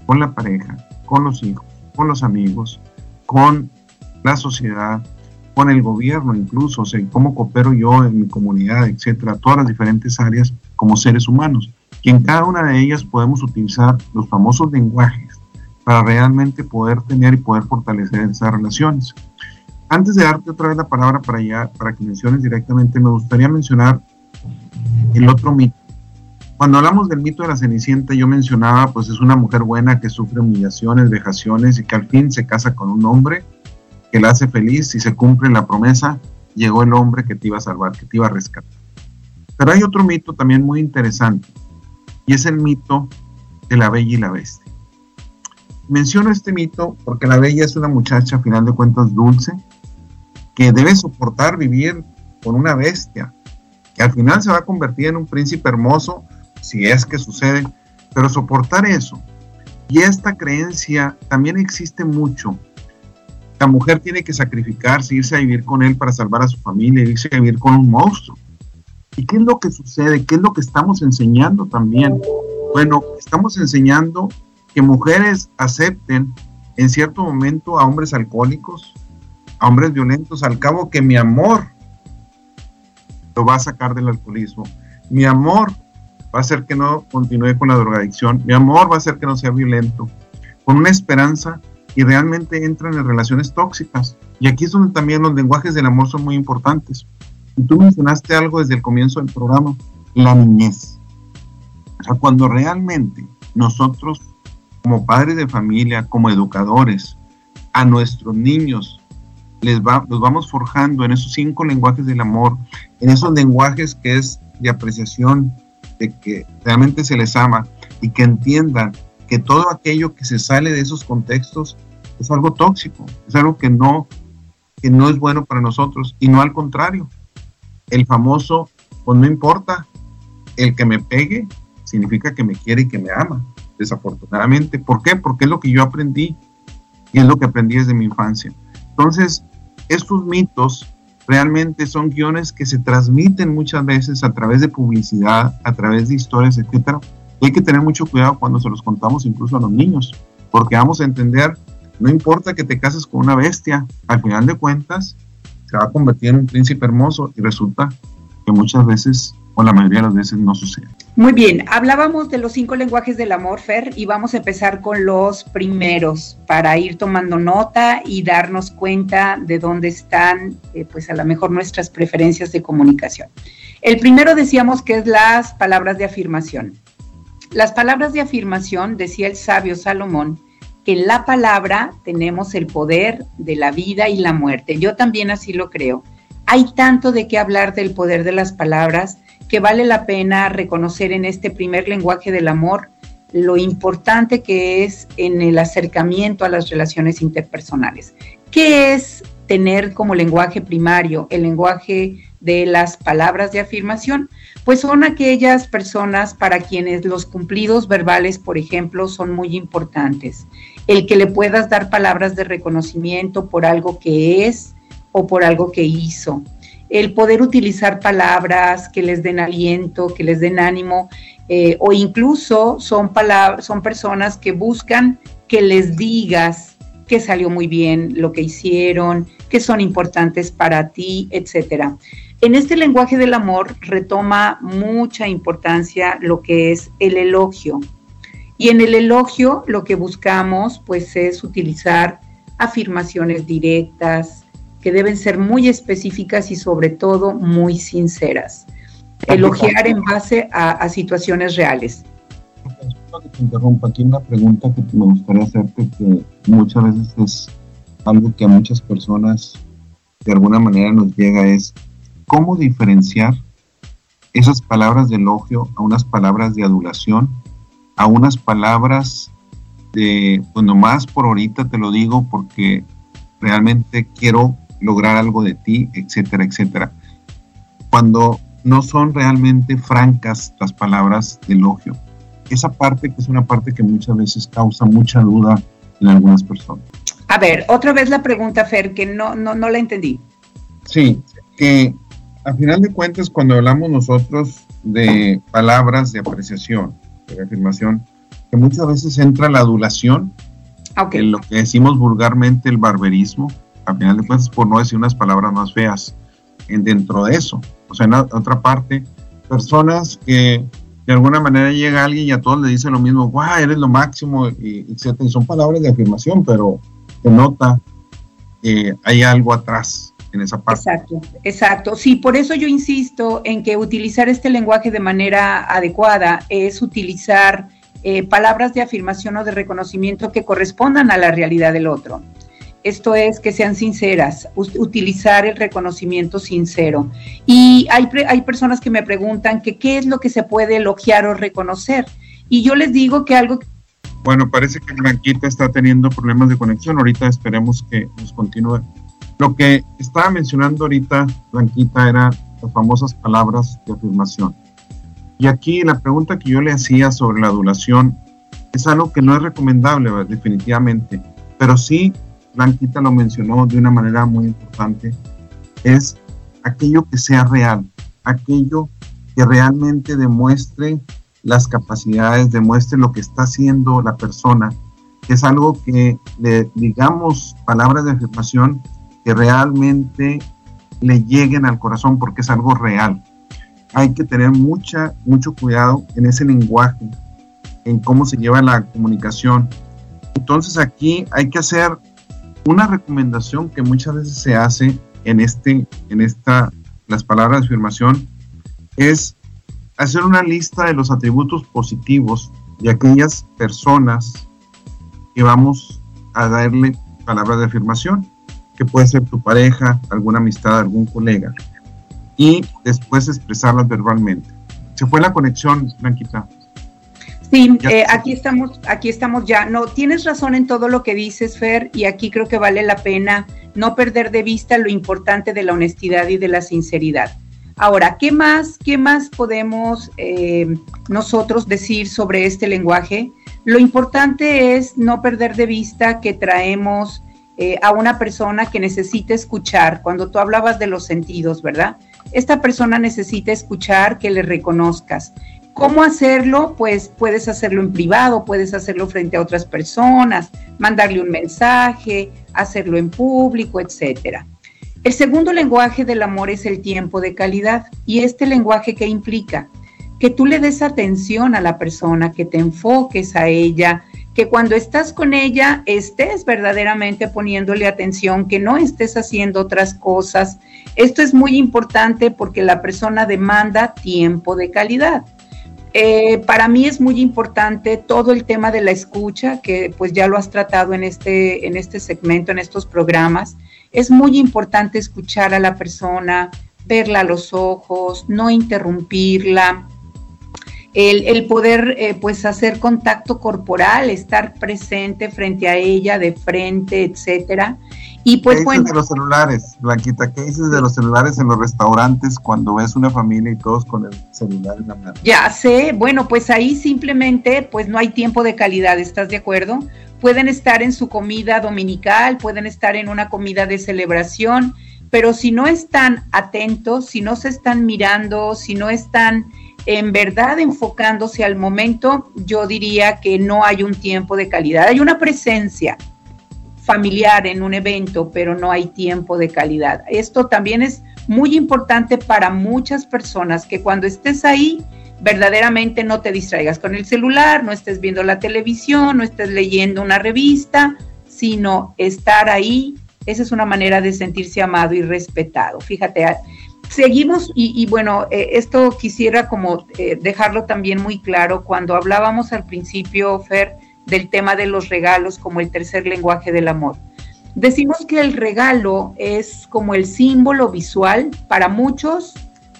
con la pareja, con los hijos, con los amigos, con la sociedad, con el gobierno incluso, o sea, cómo coopero yo en mi comunidad, etcétera, todas las diferentes áreas como seres humanos. Y en cada una de ellas podemos utilizar los famosos lenguajes para realmente poder tener y poder fortalecer esas relaciones. Antes de darte otra vez la palabra para allá, para que menciones directamente, me gustaría mencionar el otro mito cuando hablamos del mito de la Cenicienta, yo mencionaba, pues es una mujer buena que sufre humillaciones, vejaciones y que al fin se casa con un hombre que la hace feliz y se cumple la promesa, llegó el hombre que te iba a salvar, que te iba a rescatar. Pero hay otro mito también muy interesante y es el mito de la bella y la bestia. Menciono este mito porque la bella es una muchacha, a final de cuentas, dulce, que debe soportar vivir con una bestia, que al final se va a convertir en un príncipe hermoso si es que sucede, pero soportar eso. Y esta creencia también existe mucho. La mujer tiene que sacrificarse, irse a vivir con él para salvar a su familia, irse a vivir con un monstruo. ¿Y qué es lo que sucede? ¿Qué es lo que estamos enseñando también? Bueno, estamos enseñando que mujeres acepten en cierto momento a hombres alcohólicos, a hombres violentos, al cabo que mi amor lo va a sacar del alcoholismo. Mi amor va a hacer que no continúe con la drogadicción, mi amor va a hacer que no sea violento, con una esperanza y realmente entran en relaciones tóxicas. Y aquí es donde también los lenguajes del amor son muy importantes. Y tú mencionaste algo desde el comienzo del programa, la niñez. O sea, cuando realmente nosotros, como padres de familia, como educadores, a nuestros niños les va, los vamos forjando en esos cinco lenguajes del amor, en esos lenguajes que es de apreciación, de que realmente se les ama y que entiendan que todo aquello que se sale de esos contextos es algo tóxico, es algo que no, que no es bueno para nosotros y no al contrario. El famoso, pues no importa, el que me pegue significa que me quiere y que me ama, desafortunadamente. ¿Por qué? Porque es lo que yo aprendí y es lo que aprendí desde mi infancia. Entonces, estos mitos realmente son guiones que se transmiten muchas veces a través de publicidad, a través de historias, etcétera. Y hay que tener mucho cuidado cuando se los contamos incluso a los niños, porque vamos a entender, no importa que te cases con una bestia, al final de cuentas se va a convertir en un príncipe hermoso y resulta que muchas veces o la mayoría de las veces no sucede.
Muy bien, hablábamos de los cinco lenguajes del amor, Fer, y vamos a empezar con los primeros para ir tomando nota y darnos cuenta de dónde están, eh, pues a lo mejor nuestras preferencias de comunicación. El primero decíamos que es las palabras de afirmación. Las palabras de afirmación, decía el sabio Salomón, que en la palabra tenemos el poder de la vida y la muerte. Yo también así lo creo. Hay tanto de qué hablar del poder de las palabras que vale la pena reconocer en este primer lenguaje del amor lo importante que es en el acercamiento a las relaciones interpersonales. ¿Qué es tener como lenguaje primario el lenguaje de las palabras de afirmación? Pues son aquellas personas para quienes los cumplidos verbales, por ejemplo, son muy importantes. El que le puedas dar palabras de reconocimiento por algo que es o por algo que hizo el poder utilizar palabras que les den aliento, que les den ánimo, eh, o incluso son, son personas que buscan que les digas que salió muy bien lo que hicieron, que son importantes para ti, etcétera. En este lenguaje del amor retoma mucha importancia lo que es el elogio. Y en el elogio lo que buscamos pues es utilizar afirmaciones directas, que deben ser muy específicas y sobre todo muy sinceras. Elogiar en base a, situaciones reales.
Que te interrumpa, aquí una pregunta que me gustaría hacerte que muchas veces es algo que a muchas personas de alguna manera nos llega es cómo diferenciar esas palabras de elogio a unas palabras de adulación, a unas palabras de, bueno, más por ahorita te lo digo porque realmente quiero lograr algo de ti, etcétera, etcétera. Cuando no son realmente francas las palabras de elogio. Esa parte que es una parte que muchas veces causa mucha duda en algunas personas.
A ver, otra vez la pregunta, Fer, que no, no, no la entendí.
Sí, que a final de cuentas cuando hablamos nosotros de palabras de apreciación, de afirmación, que muchas veces entra la adulación, okay. en lo que decimos vulgarmente el barberismo, a final de cuentas, por no decir unas palabras más feas, en, dentro de eso. O sea, en otra parte, personas que de alguna manera llega alguien y a todos le dice lo mismo, guau, eres lo máximo, y, etcétera. Y son palabras de afirmación, pero se nota que hay algo atrás en esa parte.
Exacto, exacto. Sí, por eso yo insisto en que utilizar este lenguaje de manera adecuada es utilizar eh, palabras de afirmación o de reconocimiento que correspondan a la realidad del otro. Esto es que sean sinceras, utilizar el reconocimiento sincero. Y hay, hay personas que me preguntan que qué es lo que se puede elogiar o reconocer. Y yo les digo que algo...
Bueno, parece que Blanquita está teniendo problemas de conexión. Ahorita esperemos que nos continúe. Lo que estaba mencionando ahorita, Blanquita, era las famosas palabras de afirmación. Y aquí la pregunta que yo le hacía sobre la adulación es algo que no es recomendable, definitivamente, pero sí Blanquita lo mencionó de una manera muy importante, es aquello que sea real, aquello que realmente demuestre las capacidades, demuestre lo que está haciendo la persona, que es algo que le digamos palabras de afirmación que realmente le lleguen al corazón porque es algo real. Hay que tener mucha, mucho cuidado en ese lenguaje, en cómo se lleva la comunicación. Entonces aquí hay que hacer una recomendación que muchas veces se hace en este, en esta, las palabras de afirmación, es hacer una lista de los atributos positivos de aquellas personas que vamos a darle palabras de afirmación, que puede ser tu pareja, alguna amistad, algún colega, y después expresarlas verbalmente. Se fue la conexión, Blanquita.
Sí, eh, aquí estamos, aquí estamos ya. No, tienes razón en todo lo que dices, Fer, y aquí creo que vale la pena no perder de vista lo importante de la honestidad y de la sinceridad. Ahora, ¿qué más, qué más podemos eh, nosotros decir sobre este lenguaje? Lo importante es no perder de vista que traemos eh, a una persona que necesita escuchar. Cuando tú hablabas de los sentidos, ¿verdad? Esta persona necesita escuchar que le reconozcas. ¿Cómo hacerlo? Pues puedes hacerlo en privado, puedes hacerlo frente a otras personas, mandarle un mensaje, hacerlo en público, etcétera. El segundo lenguaje del amor es el tiempo de calidad. ¿Y este lenguaje qué implica? Que tú le des atención a la persona, que te enfoques a ella, que cuando estás con ella estés verdaderamente poniéndole atención, que no estés haciendo otras cosas. Esto es muy importante porque la persona demanda tiempo de calidad. Eh, para mí es muy importante todo el tema de la escucha, que pues ya lo has tratado en este, en este segmento, en estos programas. Es muy importante escuchar a la persona, verla a los ojos, no interrumpirla, el, poder eh, pues hacer contacto corporal, estar presente frente a ella, de frente, etcétera.
Y pues ¿Qué dices de los celulares, Blanquita? ¿Qué dices de los celulares en los restaurantes cuando ves una familia y todos con el celular en la mano?
Ya sé, bueno, pues ahí simplemente pues no hay tiempo de calidad, ¿estás de acuerdo? Pueden estar en su comida dominical, pueden estar en una comida de celebración, pero si no están atentos, si no se están mirando, si no están en verdad enfocándose al momento, yo diría que no hay un tiempo de calidad. Hay una presencia familiar en un evento, pero no hay tiempo de calidad. Esto también es muy importante para muchas personas, que cuando estés ahí, verdaderamente no te distraigas con el celular, no estés viendo la televisión, no estés leyendo una revista, sino estar ahí. Esa es una manera de sentirse amado y respetado. Fíjate, Seguimos y, bueno, eh, esto quisiera como eh, dejarlo también muy claro cuando hablábamos al principio, Fer, del tema de los regalos como el tercer lenguaje del amor. Decimos que el regalo es como el símbolo visual para muchos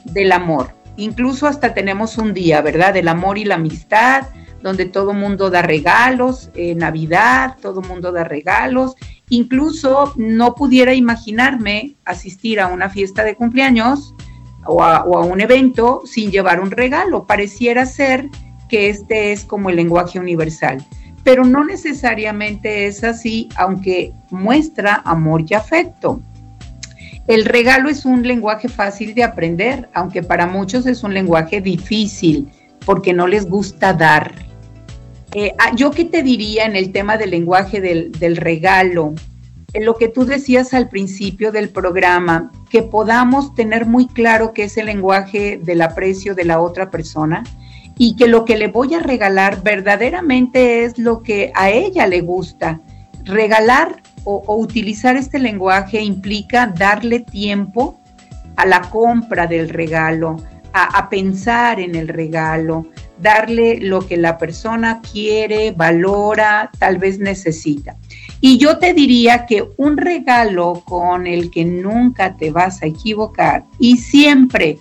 del amor. Incluso hasta tenemos un día, ¿verdad? Del amor y la amistad, donde todo mundo da regalos, eh, Navidad, todo mundo da regalos Incluso no pudiera imaginarme asistir a una fiesta de cumpleaños o a, un evento sin llevar un regalo. Pareciera ser que este es como el lenguaje universal, pero no necesariamente es así, aunque muestra amor y afecto. El regalo es un lenguaje fácil de aprender, aunque para muchos es un lenguaje difícil porque no les gusta dar. Eh, ah, yo qué te diría en el tema del lenguaje del, regalo, en lo que tú decías al principio del programa, que podamos tener muy claro qué es el lenguaje del aprecio de la otra persona y que lo que le voy a regalar verdaderamente es lo que a ella le gusta. Regalar o utilizar este lenguaje implica darle tiempo a la compra del regalo, a, pensar en el regalo, darle lo que la persona quiere, valora, tal vez necesita. Y yo te diría que un regalo con el que nunca te vas a equivocar y siempre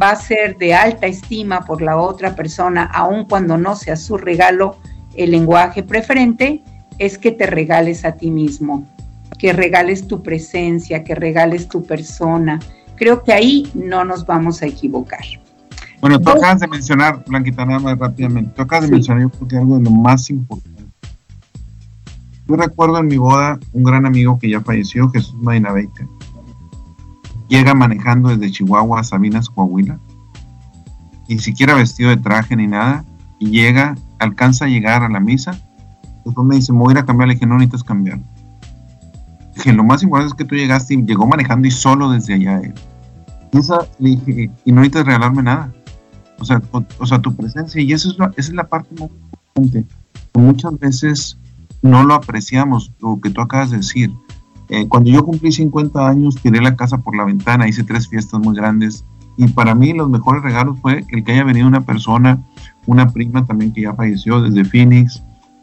va a ser de alta estima por la otra persona, aun cuando no sea su regalo el lenguaje preferente, es que te regales a ti mismo, que regales tu presencia, que regales tu persona, creo que ahí no nos vamos a equivocar.
Bueno, tú acabas de mencionar, Blanquita, nada más rápidamente, tú acabas de mencionar yo creo que algo de lo más importante. Yo recuerdo en mi boda un gran amigo que ya falleció, Jesús Medina Llega manejando desde Chihuahua a Sabinas, Coahuila, ni siquiera vestido de traje ni nada, y llega, alcanza a llegar a la misa. Después me dice, me voy a ir a cambiar. Le dije, no necesitas cambiar. Dije, lo más importante es que tú llegaste y llegó manejando y solo desde allá él y no necesitas regalarme nada. O sea, o, sea, tu presencia, y eso es la, esa es la parte más importante. Muchas veces no lo apreciamos, lo que tú acabas de decir. Eh, cuando yo cumplí 50 años, tiré la casa por la ventana, hice tres fiestas muy grandes, y para mí los mejores regalos fue el que haya venido una persona, una prima también que ya falleció desde Phoenix,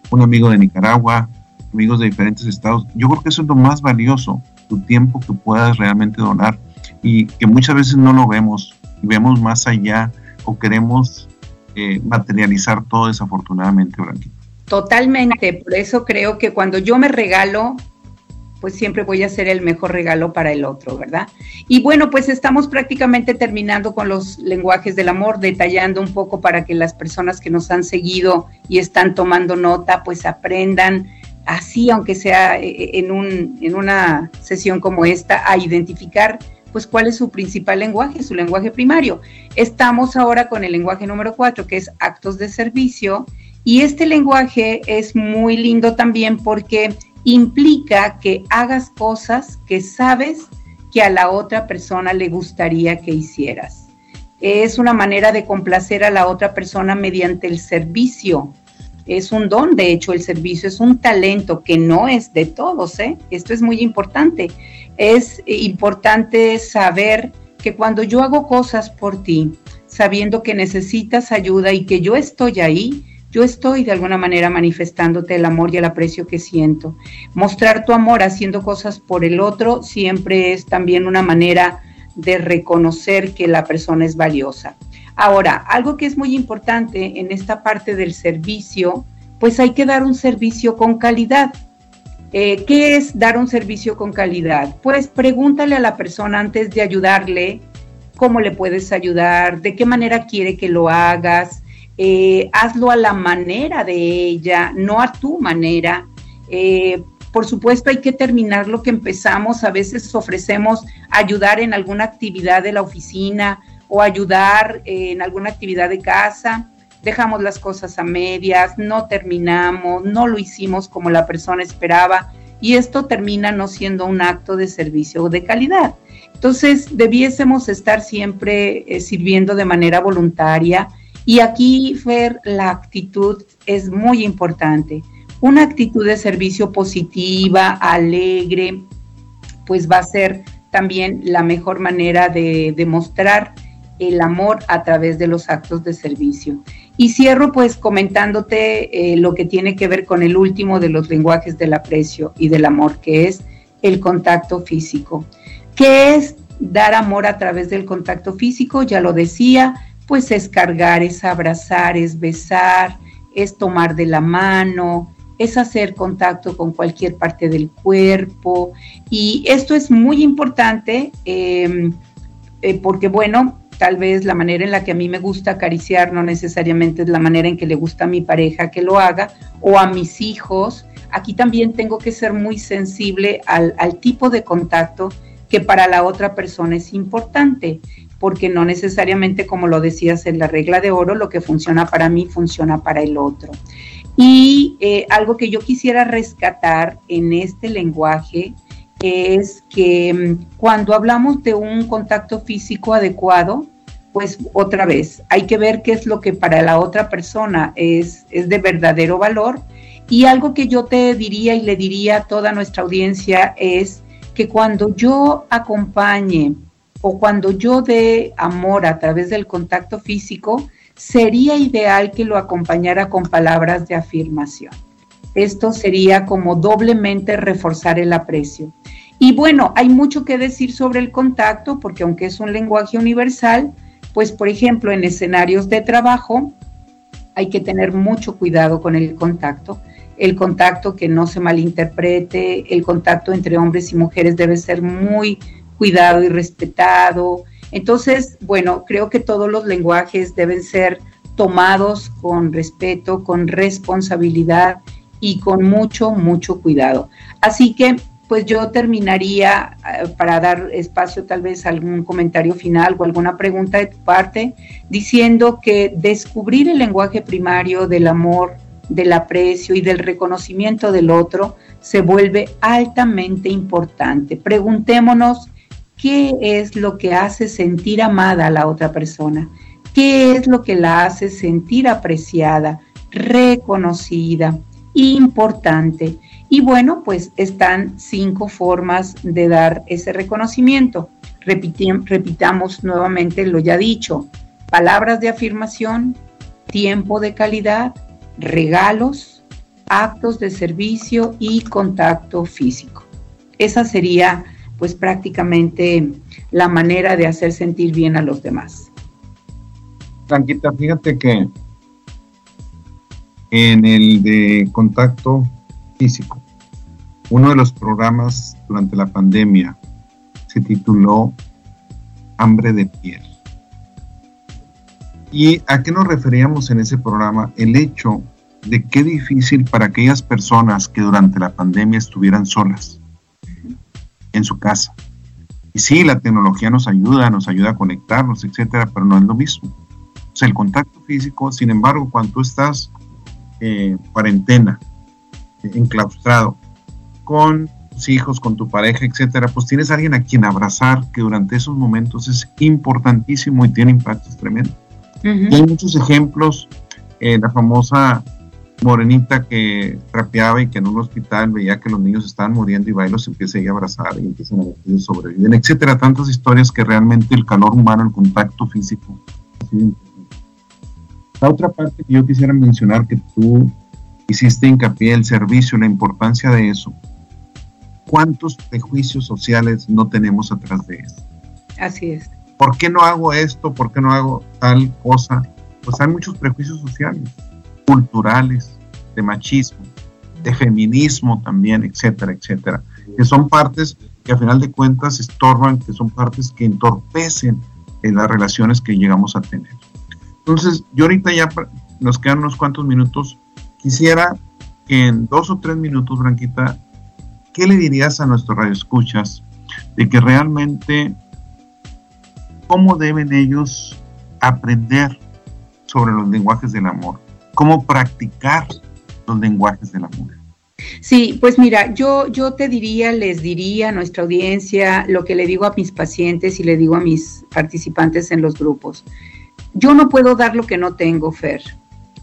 un amigo de Nicaragua, amigos de diferentes estados. Yo creo que eso es lo más valioso, tu tiempo que puedas realmente donar y que muchas veces no lo vemos, vemos más allá o queremos eh, materializar todo desafortunadamente, Blanquita.
Totalmente, por eso creo que cuando yo me regalo, pues siempre voy a ser el mejor regalo para el otro, ¿verdad? Y bueno, pues estamos prácticamente terminando con los lenguajes del amor, detallando un poco para que las personas que nos han seguido y están tomando nota, pues aprendan así, aunque sea eh, en, un, en una sesión como esta, a identificar pues cuál es su principal lenguaje, su lenguaje primario. Estamos ahora con el lenguaje número cuatro, que es actos de servicio, y este lenguaje es muy lindo también porque implica que hagas cosas que sabes que a la otra persona le gustaría que hicieras. Es una manera de complacer a la otra persona mediante el servicio. Es un don, de hecho, el servicio es un talento que no es de todos, ¿eh? Esto es muy importante. Es importante saber que cuando yo hago cosas por ti, sabiendo que necesitas ayuda y que yo estoy ahí, yo estoy de alguna manera manifestándote el amor y el aprecio que siento. Mostrar tu amor haciendo cosas por el otro siempre es también una manera de reconocer que la persona es valiosa. Ahora, algo que es muy importante en esta parte del servicio, pues hay que dar un servicio con calidad. Eh, ¿Qué es dar un servicio con calidad? Pues pregúntale a la persona antes de ayudarle cómo le puedes ayudar, de qué manera quiere que lo hagas, eh, hazlo a la manera de ella, no a tu manera. Eh, por supuesto, hay que terminar lo que empezamos. A veces ofrecemos ayudar en alguna actividad de la oficina o ayudar en alguna actividad de casa. Dejamos las cosas a medias, no terminamos, no lo hicimos como la persona esperaba y esto termina no siendo un acto de servicio de calidad. Entonces, debiésemos estar siempre eh, sirviendo de manera voluntaria y aquí, Fer, la actitud es muy importante. Una actitud de servicio positiva, alegre, pues va a ser también la mejor manera de demostrar el amor a través de los actos de servicio. Y cierro pues comentándote eh, lo que tiene que ver con el último de los lenguajes del aprecio y del amor, que es el contacto físico. ¿Qué es dar amor a través del contacto físico? Ya lo decía, pues es cargar, es abrazar, es besar, es tomar de la mano, es hacer contacto con cualquier parte del cuerpo. Y esto es muy importante em, eh, porque, bueno, tal vez la manera en la que a mí me gusta acariciar no necesariamente es la manera en que le gusta a mi pareja que lo haga o a mis hijos. Aquí también tengo que ser muy sensible al, al tipo de contacto que para la otra persona es importante porque no necesariamente, como lo decías en la regla de oro, lo que funciona para mí funciona para el otro. Y eh, algo que yo quisiera rescatar en este lenguaje es que mm, cuando hablamos de un contacto físico adecuado, pues otra vez, hay que ver qué es lo que para la otra persona es, es de verdadero valor. Y algo que yo te diría y le diría a toda nuestra audiencia es que cuando yo acompañe o cuando yo dé amor a través del contacto físico, sería ideal que lo acompañara con palabras de afirmación. Esto sería como doblemente reforzar el aprecio. Y bueno, hay mucho que decir sobre el contacto, porque aunque es un lenguaje universal, pues por ejemplo en escenarios de trabajo hay que tener mucho cuidado con el contacto. El contacto que no se malinterprete, el contacto entre hombres y mujeres debe ser muy cuidado y respetado. Entonces, bueno, creo que todos los lenguajes deben ser tomados con respeto, con responsabilidad y con mucho, mucho cuidado. Así que, pues yo terminaría eh, para dar espacio tal vez a algún comentario final o alguna pregunta de tu parte, diciendo que descubrir el lenguaje primario del amor, del aprecio y del reconocimiento del otro se vuelve altamente importante. Preguntémonos qué es lo que hace sentir amada a la otra persona, qué es lo que la hace sentir apreciada, reconocida, importante. Y bueno, pues están cinco formas de dar ese reconocimiento. repitamos nuevamente lo ya dicho. Palabras de afirmación, tiempo de calidad, regalos, actos de servicio y contacto físico. Esa sería pues prácticamente la manera de hacer sentir bien a los demás.
Tranquita, fíjate que en el de contacto físico, uno de los programas durante la pandemia se tituló Hambre de piel. ¿Y a qué nos referíamos en ese programa? El hecho de qué difícil para aquellas personas que durante la pandemia estuvieran solas en su casa. Y sí, la tecnología nos ayuda, nos ayuda a conectarnos, etcétera, pero no es lo mismo. O sea, el contacto físico, sin embargo, cuando tú estás en cuarentena, enclaustrado, con tus hijos, con tu pareja, etcétera, pues tienes a alguien a quien abrazar que durante esos momentos es importantísimo y tiene impactos tremendos. y hay muchos ejemplos, eh, la famosa morenita que trapeaba y que en un hospital veía que los niños estaban muriendo y va y los empieza a, abrazar y empiezan a ver que sobreviven, etcétera, tantas historias que realmente el calor humano, el contacto físico. La otra parte que yo quisiera mencionar que tú hiciste hincapié, el servicio, la importancia de eso. ¿Cuántos prejuicios sociales no tenemos atrás de eso?
Así es.
¿Por qué no hago esto? ¿Por qué no hago tal cosa? Pues hay muchos prejuicios sociales culturales, de machismo, de feminismo también, etcétera, etcétera, que son partes que a final de cuentas estorban, que son partes que entorpecen en las relaciones que llegamos a tener. Entonces, yo ahorita ya nos quedan unos cuantos minutos, quisiera que en dos o tres minutos, Branquita, ¿qué le dirías a nuestros radioescuchas de que realmente cómo deben ellos aprender sobre los lenguajes del amor? Cómo practicar los lenguajes de la mujer.
Sí, pues mira, yo, yo te diría, les diría a nuestra audiencia lo que le digo a mis pacientes y le digo a mis participantes en los grupos. Yo no puedo dar lo que no tengo, Fer.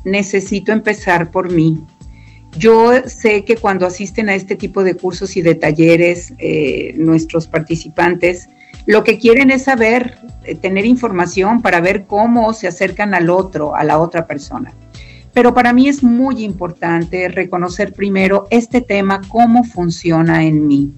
Necesito empezar por mí. Yo sé que cuando asisten a este tipo de cursos y de talleres, eh, nuestros participantes, lo que quieren es saber, eh, tener información para ver cómo se acercan al otro, a la otra persona. Pero para mí es muy importante reconocer primero este tema, cómo funciona en mí.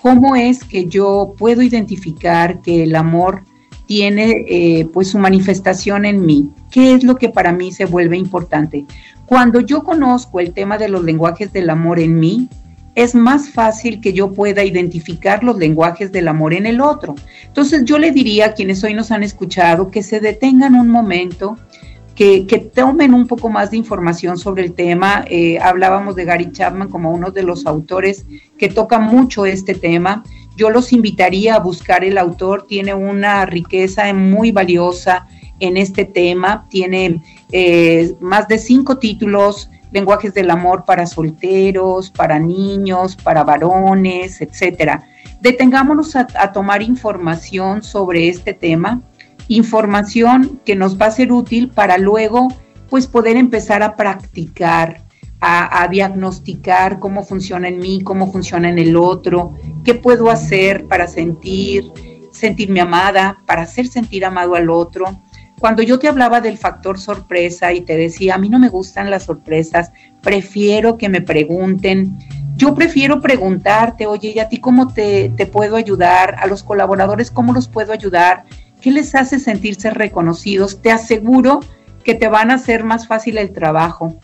¿Cómo es que yo puedo identificar que el amor tiene eh, pues su manifestación en mí? ¿Qué es lo que para mí se vuelve importante? Cuando yo conozco el tema de los lenguajes del amor en mí, es más fácil que yo pueda identificar los lenguajes del amor en el otro. Entonces yo le diría a quienes hoy nos han escuchado que se detengan un momento que, tomen un poco más de información sobre el tema. Eh, hablábamos de Gary Chapman como uno de los autores que toca mucho este tema. Yo los invitaría a buscar el autor, tiene una riqueza muy valiosa en este tema, tiene eh, más de cinco títulos, lenguajes del amor para solteros, para niños, para varones, etcétera. Detengámonos a tomar información sobre este tema información que nos va a ser útil para luego pues poder empezar a practicar, a, diagnosticar cómo funciona en mí, cómo funciona en el otro, qué puedo hacer para sentir, sentirme amada, para hacer sentir amado al otro. Cuando yo te hablaba del factor sorpresa y te decía, a mí no me gustan las sorpresas, prefiero que me pregunten, yo prefiero preguntarte, oye, ¿y a ti cómo te, te puedo ayudar? A los colaboradores, ¿cómo los puedo ayudar? ¿Qué les hace sentirse reconocidos? Te aseguro que te van a hacer más fácil el trabajo,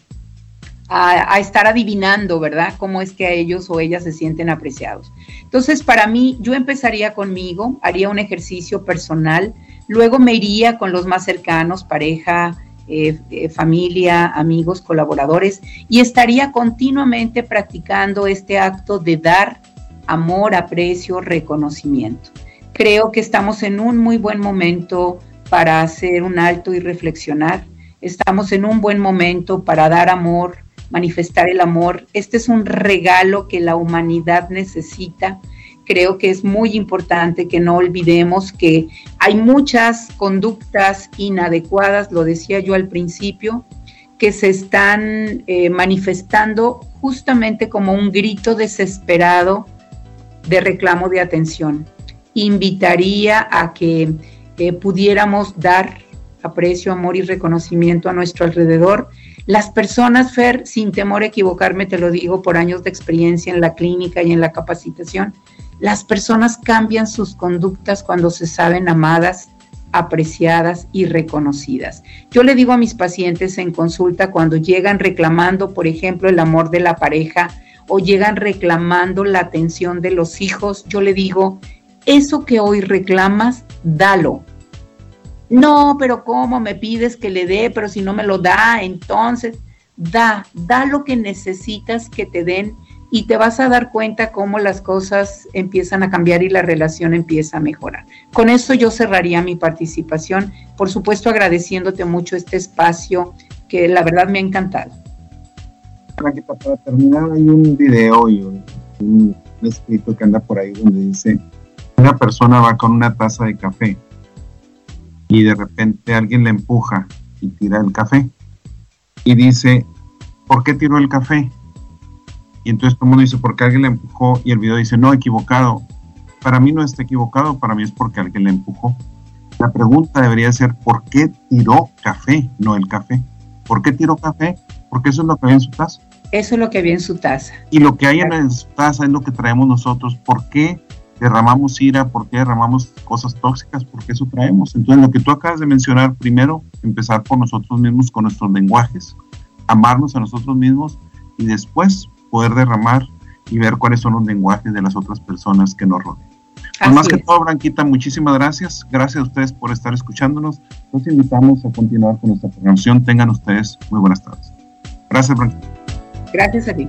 a, estar adivinando, ¿verdad? Cómo es que a ellos o ellas se sienten apreciados. Entonces, para mí, yo empezaría conmigo, haría un ejercicio personal, luego me iría con los más cercanos, pareja, eh, eh, familia, amigos, colaboradores, y estaría continuamente practicando este acto de dar amor, aprecio, reconocimiento. Creo que estamos en un muy buen momento para hacer un alto y reflexionar. Estamos en un buen momento para dar amor, manifestar el amor. Este es un regalo que la humanidad necesita. Creo que es muy importante que no olvidemos que hay muchas conductas inadecuadas, lo decía yo al principio, que se están eh, manifestando justamente como un grito desesperado de reclamo de atención invitaría a que eh, pudiéramos dar aprecio, amor y reconocimiento a nuestro alrededor. Las personas, Fer, sin temor a equivocarme, te lo digo por años de experiencia en la clínica y en la capacitación, las personas cambian sus conductas cuando se saben amadas, apreciadas y reconocidas. Yo le digo a mis pacientes en consulta cuando llegan reclamando, por ejemplo, el amor de la pareja o llegan reclamando la atención de los hijos, yo le digo, eso que hoy reclamas, dalo. No, pero ¿cómo me pides que le dé? Pero si no me lo da, entonces da, da lo que necesitas que te den y te vas a dar cuenta cómo las cosas empiezan a cambiar y la relación empieza a mejorar. Con eso yo cerraría mi participación, por supuesto agradeciéndote mucho este espacio que la verdad me ha encantado.
Para terminar hay un video y un un escrito que anda por ahí donde dice, una persona va con una taza de café y de repente alguien le empuja y tira el café y dice, ¿por qué tiró el café? Y entonces todo el mundo dice, porque alguien le empujó y el video dice, no, equivocado. Para mí no está equivocado, para mí es porque alguien le empujó. La pregunta debería ser, ¿por qué tiró café, no el café? ¿Por qué tiró café? Porque eso es lo que había en su taza.
Eso es lo que había en su taza.
Y lo que hay en su taza es lo que traemos nosotros. ¿Por qué derramamos ira? ¿Por qué derramamos cosas tóxicas? Porque eso traemos. Entonces, lo que tú acabas de mencionar, primero, empezar por nosotros mismos con nuestros lenguajes, amarnos a nosotros mismos y después poder derramar y ver cuáles son los lenguajes de las otras personas que nos rodean. Pues más que todo, Blanquita, muchísimas gracias. Gracias a ustedes por estar escuchándonos. Los invitamos a continuar con nuestra programación. Tengan ustedes muy buenas tardes. Gracias, Blanquita.
Gracias a ti.